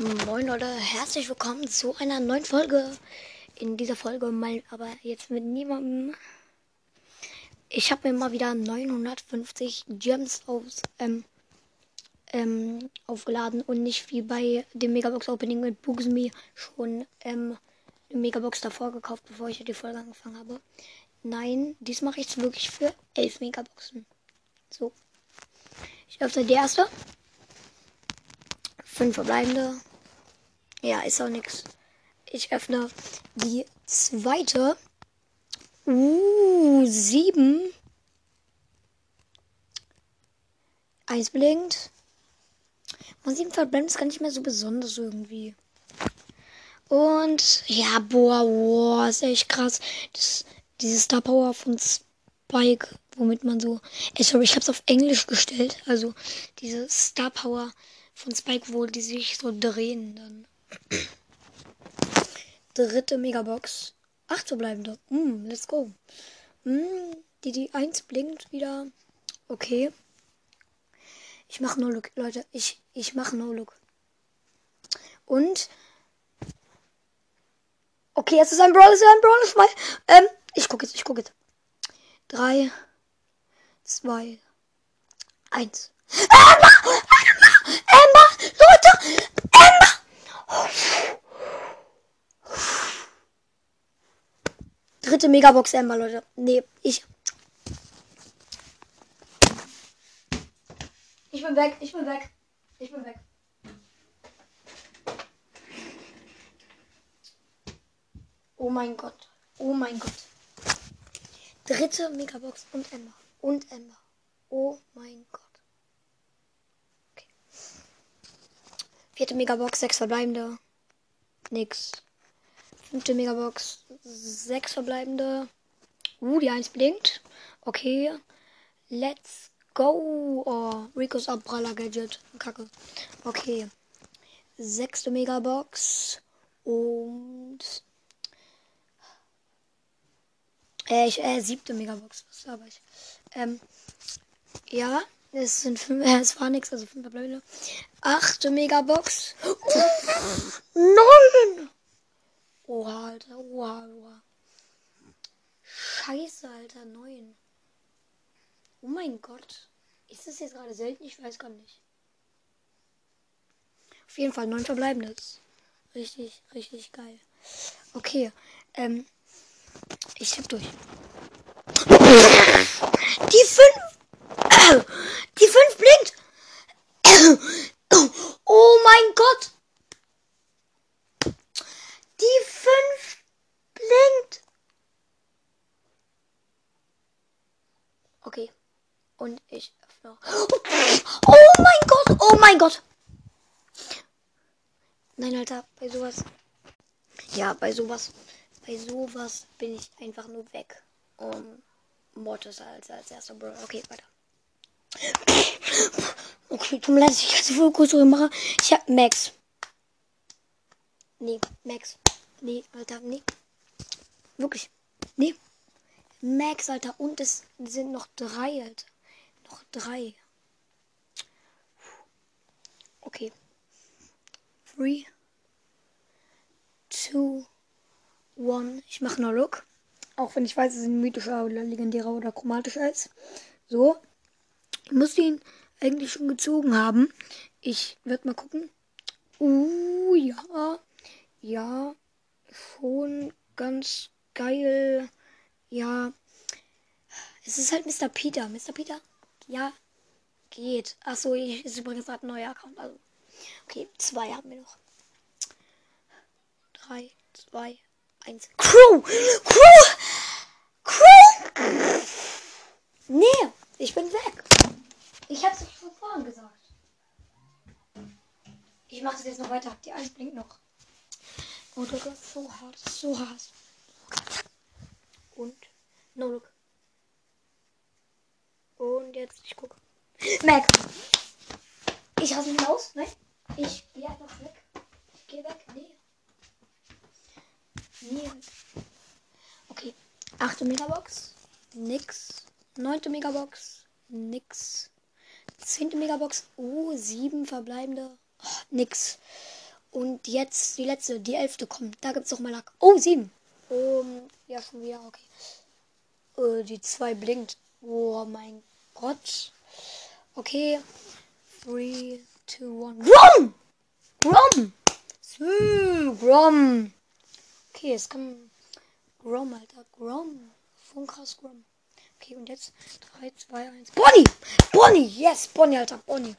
Moin Leute, herzlich willkommen zu einer neuen Folge. In dieser Folge mal aber jetzt mit niemandem. Ich habe mir mal wieder 950 Gems aus, ähm, ähm, aufgeladen und nicht wie bei dem Megabox Opening mit Bugsme schon ähm, eine Megabox davor gekauft, bevor ich die Folge angefangen habe. Nein, dies mache ich wirklich für 11 Megaboxen. So. Ich öffne die erste. Fünf verbleibende. Ja, ist auch nix. Ich öffne die zweite. Uh, sieben. Eins blinkt. Man sieben verbleiben ist gar nicht mehr so besonders irgendwie. Und ja, boah, boah, ist echt krass. Das, dieses Star Power von Spike, womit man so. Ey, sorry, ich hab's auf Englisch gestellt. Also diese Star Power von Spike, wo die sich so drehen dann. Dritte Megabox. Acht verbleibende. Mm, let's go. Mm, die, die 1 blinkt wieder. Okay. Ich mache No Look, Leute. Ich, ich mache No Look. Und. Okay, es ist ein Brawl, es ist ein Brawl, ist mal. Ähm, ich gucke jetzt, ich gucke jetzt. Drei, zwei, eins. Emma! Emma! Leute! Emma! Dritte Megabox Emma, Leute. Nee, ich. Ich bin weg, ich bin weg. Ich bin weg. Oh mein Gott. Oh mein Gott. Dritte Megabox und Emma. Und Emma. Oh mein Gott. Vierte Megabox, sechs verbleibende. Nix. Fünfte Megabox, sechs verbleibende. Uh, die eins blinkt. Okay. Let's go. Oh, Ricos Abpraller Gadget. Kacke. Okay. Sechste Megabox. Und. Äh, ich, äh, siebte Megabox. Was habe ich? Ähm. Ja, es, sind fünf, äh, es war nichts, also fünf Blöde. 8 Megabox. Neun! Oha, Alter. Oha, oha. Scheiße, Alter. neun. Oh mein Gott. Ist das jetzt gerade selten? Ich weiß gar nicht. Auf jeden Fall neun Verbleibendes. Richtig, richtig geil. Okay. Ähm, ich tippe durch. Die fünf Und ich öffne. Oh mein Gott. Oh mein Gott. Nein, Alter. Bei sowas. Ja, bei sowas. Bei sowas bin ich einfach nur weg. Um, Mortis als, als erster Bro. Okay, weiter. Okay, tut mir leid, ich jetzt voll kurz mache. Ich hab Max. Nee, Max. Nee, Alter, nee. Wirklich. Nee. Max, Alter. Und es sind noch drei, Alter. Noch drei. Okay. Three. Two. One. Ich mache nur Look. Auch wenn ich weiß, es ist ein mythischer oder legendärer oder chromatischer ist. So. Ich muss ihn eigentlich schon gezogen haben. Ich werde mal gucken. Uh, ja. Ja. Schon ganz geil. Ja. Es ist halt Mr. Peter. Mr. Peter? Ja. Geht. Achso, ich ist übrigens gerade ein neuer Account. Also. Okay, zwei haben wir noch. Drei, zwei, eins. Crew! Crew! Crew! Nee, ich bin weg. Ich hab's euch von vorhin gesagt. Ich mache das jetzt noch weiter. Die eins blinkt noch. Oh, ist so hart. So hart. Und no look. Und jetzt, ich gucke. Mac. Ich raste nicht aus. Nein. Ich gehe einfach weg. Ich gehe weg. Nee. Nee. Okay. Achte Megabox. Nix. Neunte Megabox. Nix. Zehnte Megabox. Oh, sieben verbleibende. Oh, nix. Und jetzt die letzte, die elfte kommt. Da gibt es noch mal Lack. Oh, sieben. Um, ja, schon wieder, okay. Äh, die zwei blinkt. Oh mein Gott. Okay. 3, 2, 1. Grom! Grom! Sü, Grom. Okay, es kommt Grom, Alter. Grom. Von krass Grom. Okay, und jetzt 3, 2, 1. Bonnie! Bonnie! Yes, Bonnie, Alter. Bonnie.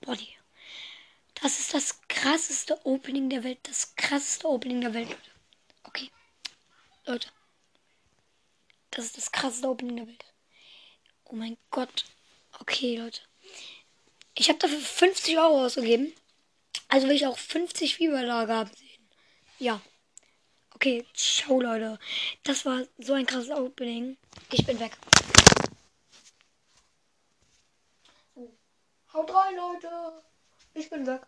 Bonnie. Das ist das krasseste Opening der Welt. Das krasseste Opening der Welt, Leute. Okay. Leute. Das ist das krasseste Opening der Welt. Oh mein Gott. Okay, Leute. Ich habe dafür 50 Euro ausgegeben. Also will ich auch 50 Fieberlager haben sehen. Ja. Okay, ciao, Leute. Das war so ein krasses Opening. Ich bin weg. Haut rein, Leute. Ich bin weg.